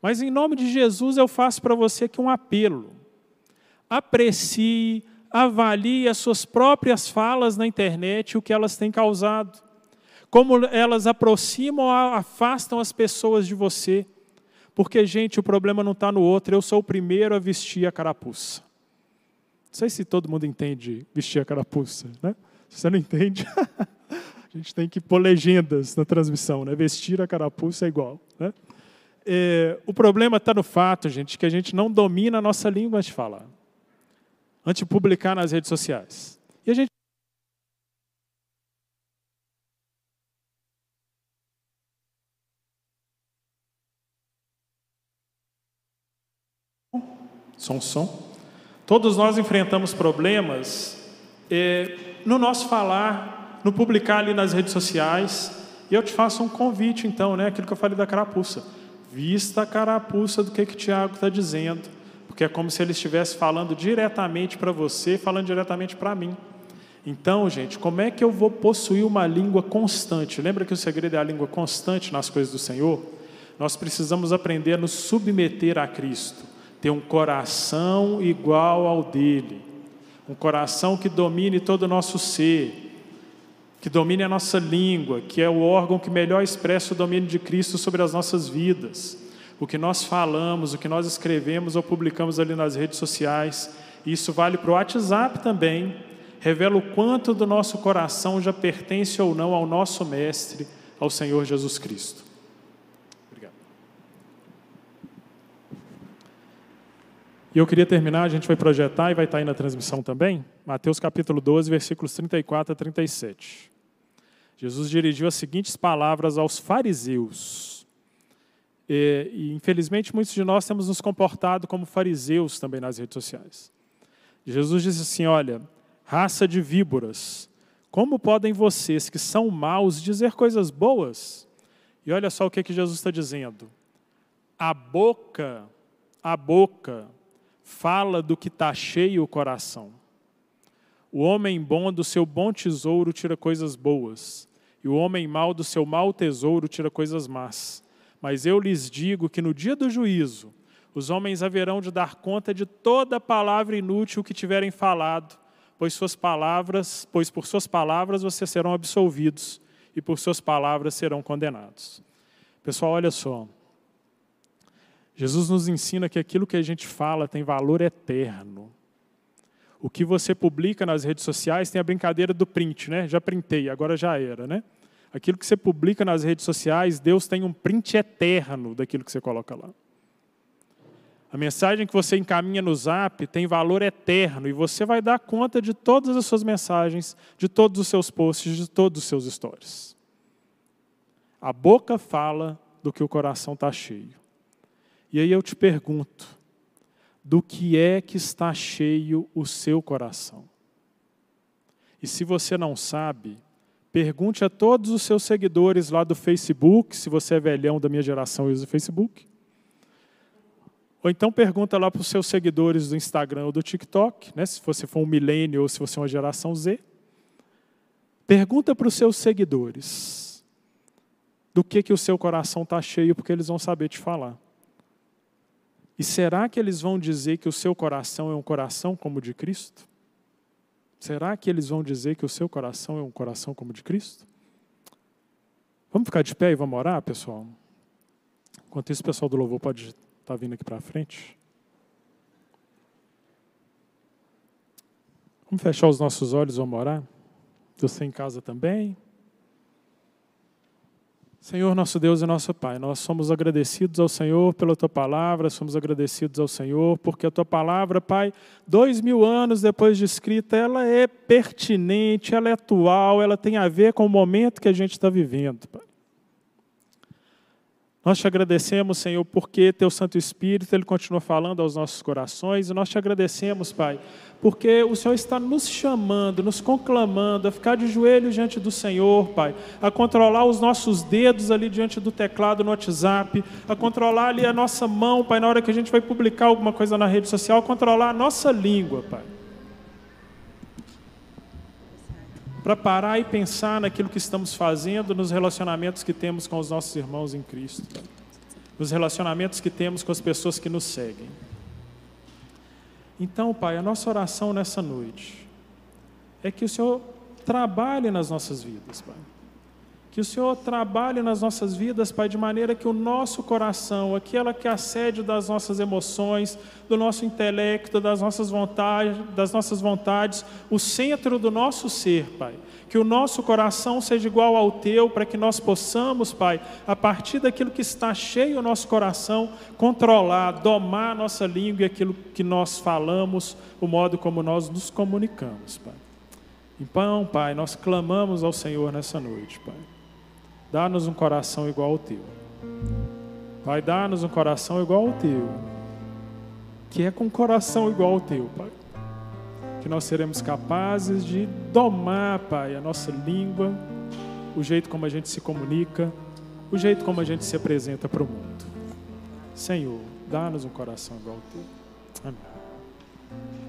Mas em nome de Jesus eu faço para você aqui um apelo. Aprecie, avalie as suas próprias falas na internet, o que elas têm causado. Como elas aproximam ou afastam as pessoas de você. Porque, gente, o problema não está no outro, eu sou o primeiro a vestir a carapuça. Não sei se todo mundo entende vestir a carapuça, né? Se você não entende, a gente tem que pôr legendas na transmissão, né? Vestir a carapuça é igual, né? É, o problema está no fato, gente, que a gente não domina a nossa língua de falar, antes de publicar nas redes sociais. E a gente som, som. Todos nós enfrentamos problemas é, no nosso falar, no publicar ali nas redes sociais. E eu te faço um convite, então, né? Aquilo que eu falei da carapuça. Vista a carapuça do que, que Tiago está dizendo. Porque é como se ele estivesse falando diretamente para você, falando diretamente para mim. Então, gente, como é que eu vou possuir uma língua constante? Lembra que o segredo é a língua constante nas coisas do Senhor? Nós precisamos aprender a nos submeter a Cristo, ter um coração igual ao dele, um coração que domine todo o nosso ser, que domine a nossa língua, que é o órgão que melhor expressa o domínio de Cristo sobre as nossas vidas. O que nós falamos, o que nós escrevemos ou publicamos ali nas redes sociais, isso vale para o WhatsApp também, revela o quanto do nosso coração já pertence ou não ao nosso Mestre, ao Senhor Jesus Cristo. Obrigado. E eu queria terminar, a gente vai projetar e vai estar aí na transmissão também, Mateus capítulo 12, versículos 34 a 37. Jesus dirigiu as seguintes palavras aos fariseus. E, e, infelizmente, muitos de nós temos nos comportado como fariseus também nas redes sociais. Jesus disse assim: Olha, raça de víboras, como podem vocês que são maus dizer coisas boas? E olha só o que, que Jesus está dizendo. A boca, a boca, fala do que está cheio o coração. O homem bom do seu bom tesouro tira coisas boas, e o homem mau do seu mau tesouro tira coisas más. Mas eu lhes digo que no dia do juízo, os homens haverão de dar conta de toda palavra inútil que tiverem falado, pois suas palavras, pois por suas palavras vocês serão absolvidos e por suas palavras serão condenados. Pessoal, olha só. Jesus nos ensina que aquilo que a gente fala tem valor eterno. O que você publica nas redes sociais tem a brincadeira do print, né? Já printei, agora já era, né? Aquilo que você publica nas redes sociais, Deus tem um print eterno daquilo que você coloca lá. A mensagem que você encaminha no zap tem valor eterno e você vai dar conta de todas as suas mensagens, de todos os seus posts, de todos os seus stories. A boca fala do que o coração está cheio. E aí eu te pergunto: do que é que está cheio o seu coração. E se você não sabe, pergunte a todos os seus seguidores lá do Facebook, se você é velhão da minha geração e usa o Facebook. Ou então pergunta lá para os seus seguidores do Instagram ou do TikTok, né, se você for um milênio ou se você é uma geração Z. Pergunta para os seus seguidores. do que, que o seu coração está cheio, porque eles vão saber te falar. E será que eles vão dizer que o seu coração é um coração como o de Cristo? Será que eles vão dizer que o seu coração é um coração como o de Cristo? Vamos ficar de pé e vamos orar, pessoal? Enquanto isso, o pessoal do louvor pode estar tá vindo aqui para frente. Vamos fechar os nossos olhos, vamos orar? Você em casa também? Senhor, nosso Deus e nosso Pai, nós somos agradecidos ao Senhor pela Tua palavra, somos agradecidos ao Senhor porque a Tua palavra, Pai, dois mil anos depois de escrita, ela é pertinente, ela é atual, ela tem a ver com o momento que a gente está vivendo, Pai. Nós te agradecemos, Senhor, porque Teu Santo Espírito, Ele continua falando aos nossos corações, e nós te agradecemos, Pai, porque o Senhor está nos chamando, nos conclamando a ficar de joelhos diante do Senhor, Pai, a controlar os nossos dedos ali diante do teclado no WhatsApp, a controlar ali a nossa mão, Pai, na hora que a gente vai publicar alguma coisa na rede social, controlar a nossa língua, Pai. Para parar e pensar naquilo que estamos fazendo, nos relacionamentos que temos com os nossos irmãos em Cristo, nos relacionamentos que temos com as pessoas que nos seguem. Então, Pai, a nossa oração nessa noite é que o Senhor trabalhe nas nossas vidas, Pai. Que o Senhor trabalhe nas nossas vidas, Pai, de maneira que o nosso coração, aquela que é das nossas emoções, do nosso intelecto, das nossas vontades, das nossas vontades, o centro do nosso ser, Pai. Que o nosso coração seja igual ao teu, para que nós possamos, Pai, a partir daquilo que está cheio o nosso coração, controlar, domar a nossa língua e aquilo que nós falamos, o modo como nós nos comunicamos, Pai. Então, Pai, nós clamamos ao Senhor nessa noite, Pai. Dá-nos um coração igual ao teu. Pai, dá-nos um coração igual ao teu. Que é com um coração igual ao teu, Pai. Que nós seremos capazes de domar, Pai, a nossa língua, o jeito como a gente se comunica, o jeito como a gente se apresenta para o mundo. Senhor, dá-nos um coração igual ao teu. Amém.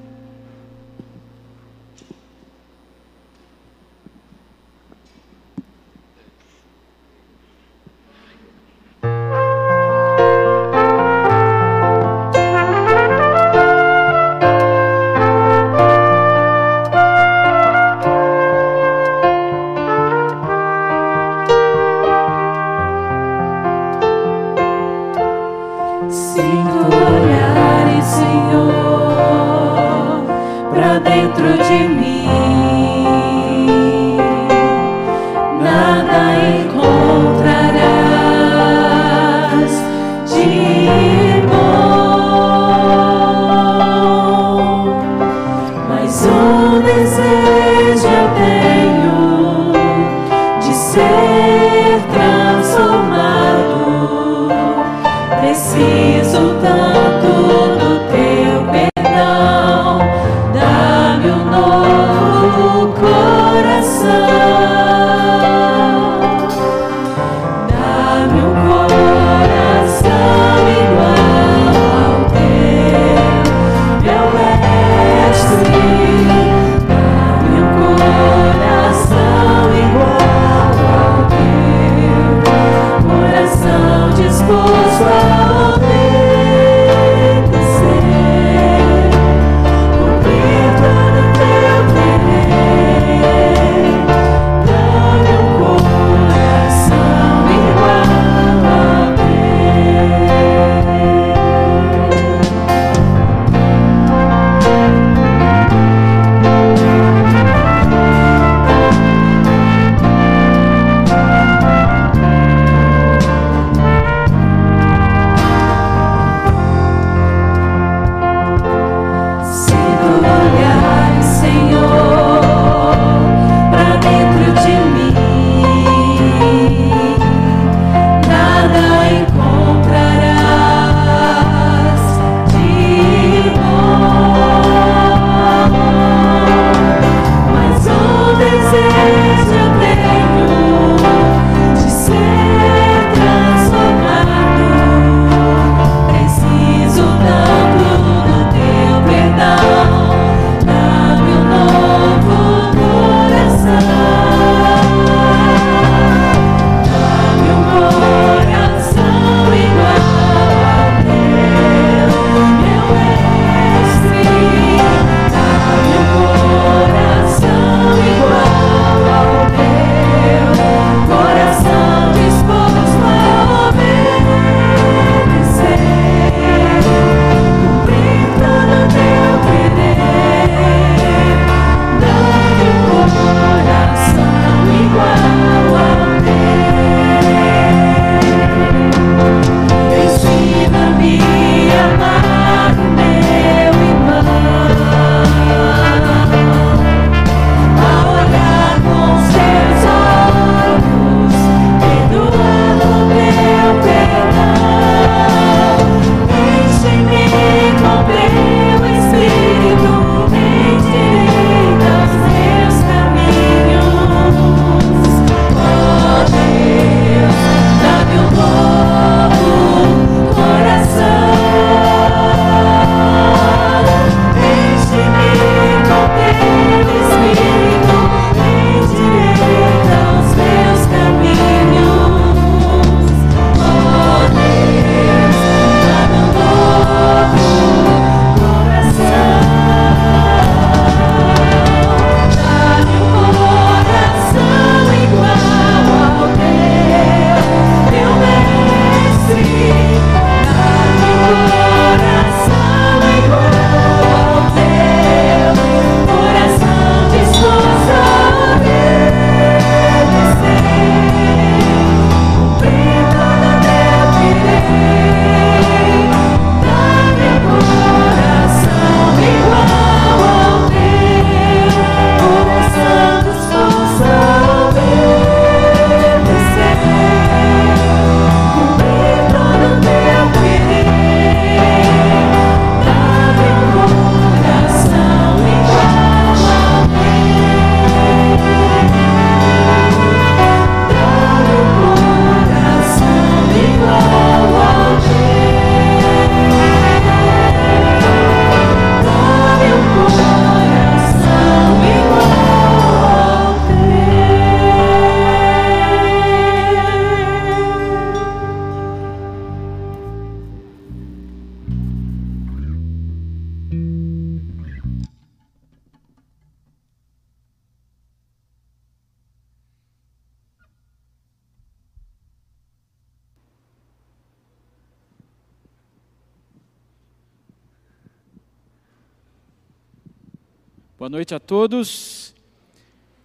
Todos.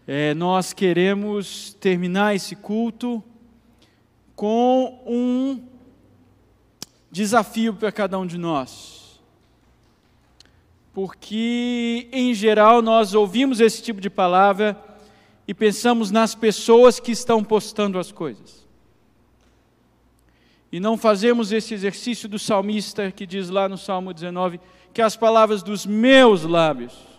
É, nós queremos terminar esse culto com um desafio para cada um de nós. Porque, em geral, nós ouvimos esse tipo de palavra e pensamos nas pessoas que estão postando as coisas. E não fazemos esse exercício do salmista que diz lá no Salmo 19 que as palavras dos meus lábios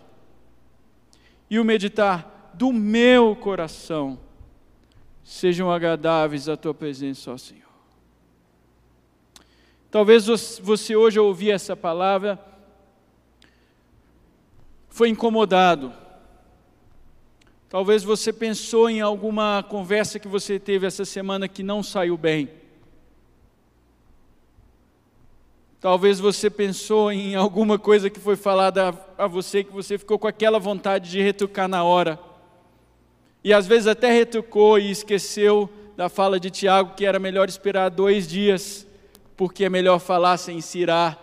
e o meditar do meu coração sejam agradáveis à tua presença, ó Senhor. Talvez você hoje ouvir essa palavra foi incomodado. Talvez você pensou em alguma conversa que você teve essa semana que não saiu bem. Talvez você pensou em alguma coisa que foi falada a você que você ficou com aquela vontade de retrucar na hora. E às vezes até retrucou e esqueceu da fala de Tiago que era melhor esperar dois dias, porque é melhor falar sem cirar,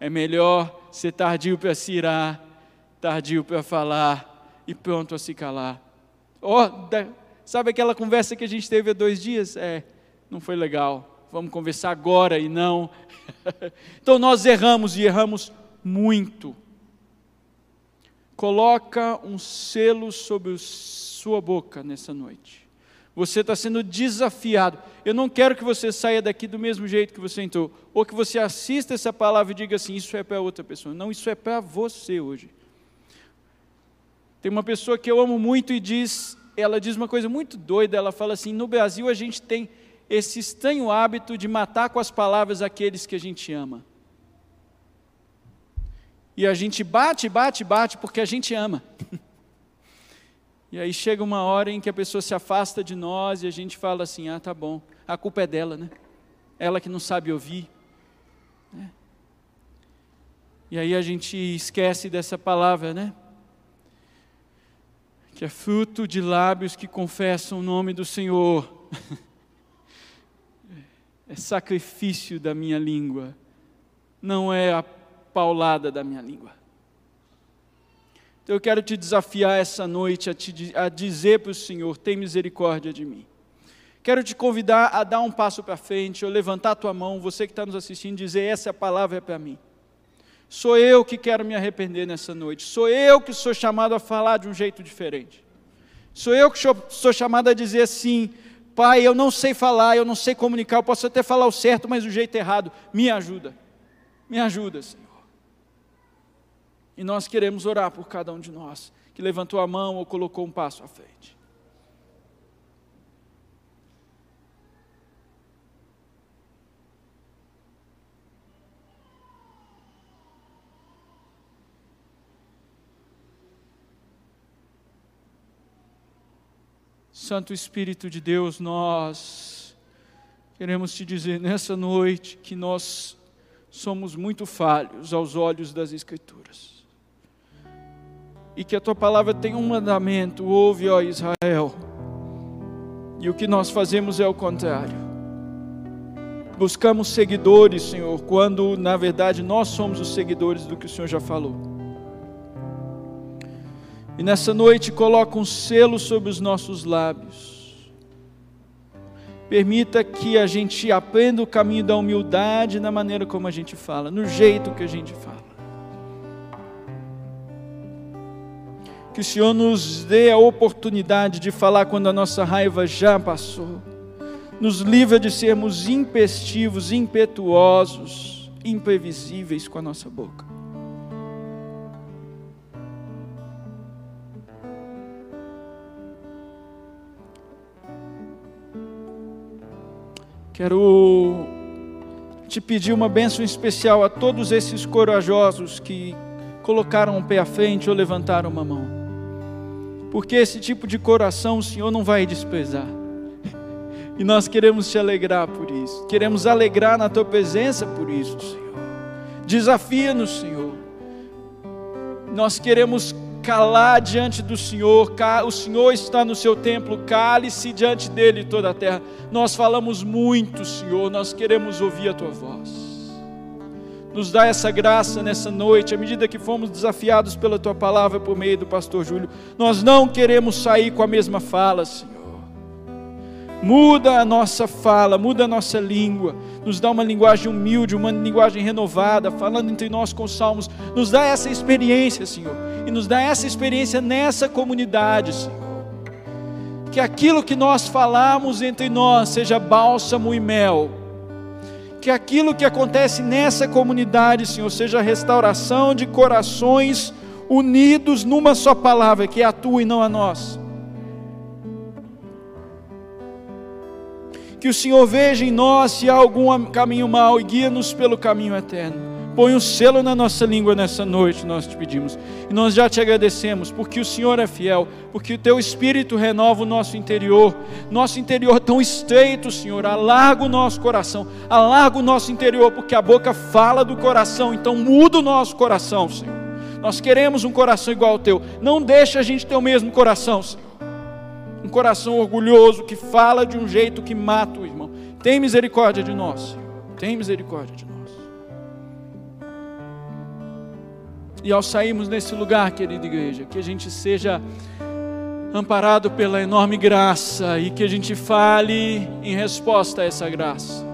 é melhor ser tardio para cirar, tardio para falar e pronto a se calar. Oh, sabe aquela conversa que a gente teve há dois dias? É, não foi legal vamos conversar agora e não. então nós erramos e erramos muito. Coloca um selo sobre sua boca nessa noite. Você está sendo desafiado. Eu não quero que você saia daqui do mesmo jeito que você entrou. Ou que você assista essa palavra e diga assim: Isso é para outra pessoa. Não, isso é para você hoje. Tem uma pessoa que eu amo muito e diz, ela diz uma coisa muito doida. Ela fala assim: No Brasil a gente tem esse estranho hábito de matar com as palavras aqueles que a gente ama. E a gente bate, bate, bate porque a gente ama. e aí chega uma hora em que a pessoa se afasta de nós e a gente fala assim: ah, tá bom, a culpa é dela, né? Ela que não sabe ouvir. Né? E aí a gente esquece dessa palavra, né? Que é fruto de lábios que confessam o nome do Senhor. é sacrifício da minha língua, não é a paulada da minha língua. Então eu quero te desafiar essa noite a, te, a dizer para o Senhor: tem misericórdia de mim. Quero te convidar a dar um passo para frente, ou levantar a tua mão, você que está nos assistindo, dizer: essa palavra é para mim. Sou eu que quero me arrepender nessa noite. Sou eu que sou chamado a falar de um jeito diferente. Sou eu que sou chamado a dizer assim: Pai, eu não sei falar, eu não sei comunicar, eu posso até falar o certo, mas o jeito errado. Me ajuda. Me ajuda, Senhor. E nós queremos orar por cada um de nós que levantou a mão ou colocou um passo à frente. Santo Espírito de Deus, nós queremos te dizer nessa noite que nós somos muito falhos aos olhos das Escrituras. E que a tua palavra tem um mandamento: ouve, ó Israel. E o que nós fazemos é o contrário. Buscamos seguidores, Senhor, quando na verdade nós somos os seguidores do que o Senhor já falou. E nessa noite coloca um selo sobre os nossos lábios. Permita que a gente aprenda o caminho da humildade na maneira como a gente fala, no jeito que a gente fala. Que o Senhor nos dê a oportunidade de falar quando a nossa raiva já passou. Nos livra de sermos impestivos, impetuosos, imprevisíveis com a nossa boca. Quero te pedir uma bênção especial a todos esses corajosos que colocaram o pé à frente ou levantaram uma mão. Porque esse tipo de coração o Senhor não vai desprezar. E nós queremos te alegrar por isso. Queremos alegrar na tua presença por isso, Senhor. Desafia-nos, Senhor. Nós queremos calar diante do Senhor, o Senhor está no seu templo, cale-se diante dele toda a terra. Nós falamos muito, Senhor, nós queremos ouvir a tua voz. Nos dá essa graça nessa noite, à medida que fomos desafiados pela tua palavra por meio do pastor Júlio. Nós não queremos sair com a mesma fala, Senhor. Muda a nossa fala, muda a nossa língua, nos dá uma linguagem humilde, uma linguagem renovada, falando entre nós com salmos. Nos dá essa experiência, Senhor, e nos dá essa experiência nessa comunidade, Senhor. Que aquilo que nós falamos entre nós seja bálsamo e mel que aquilo que acontece nessa comunidade, Senhor, seja restauração de corações unidos numa só palavra, que é a tua e não a nossa. Que o Senhor veja em nós se há algum caminho mau e guia-nos pelo caminho eterno. Põe um selo na nossa língua nessa noite, nós te pedimos. E nós já te agradecemos, porque o Senhor é fiel, porque o teu Espírito renova o nosso interior. Nosso interior tão estreito, Senhor, alarga o nosso coração, alarga o nosso interior, porque a boca fala do coração, então muda o nosso coração, Senhor. Nós queremos um coração igual ao teu. Não deixa a gente ter o mesmo coração, Senhor. Coração orgulhoso que fala de um jeito que mata o irmão. Tem misericórdia de nós. Tem misericórdia de nós. E ao sairmos nesse lugar, querida igreja, que a gente seja amparado pela enorme graça e que a gente fale em resposta a essa graça.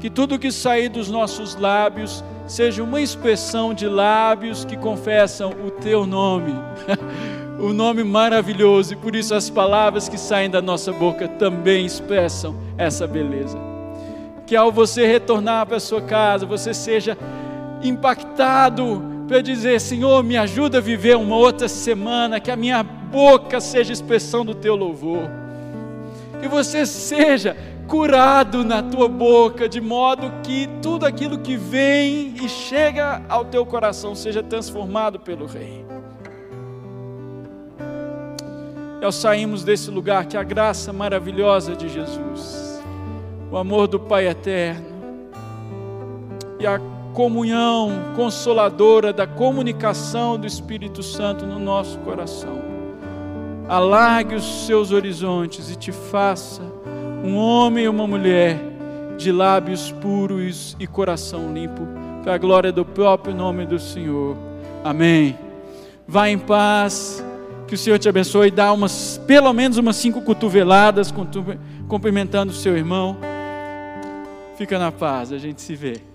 Que tudo que sair dos nossos lábios seja uma expressão de lábios que confessam o teu nome, o nome maravilhoso, e por isso as palavras que saem da nossa boca também expressam essa beleza. Que ao você retornar para a sua casa, você seja impactado para dizer: Senhor, me ajuda a viver uma outra semana, que a minha boca seja expressão do teu louvor, que você seja curado na tua boca, de modo que tudo aquilo que vem e chega ao teu coração seja transformado pelo Rei. Ao sairmos desse lugar, que a graça maravilhosa de Jesus, o amor do Pai eterno e a comunhão consoladora da comunicação do Espírito Santo no nosso coração. Alargue os seus horizontes e te faça um homem e uma mulher de lábios puros e coração limpo, para a glória do próprio nome do Senhor. Amém. Vá em paz, que o Senhor te abençoe e dá umas, pelo menos umas cinco cotoveladas, cumprimentando o seu irmão. Fica na paz, a gente se vê.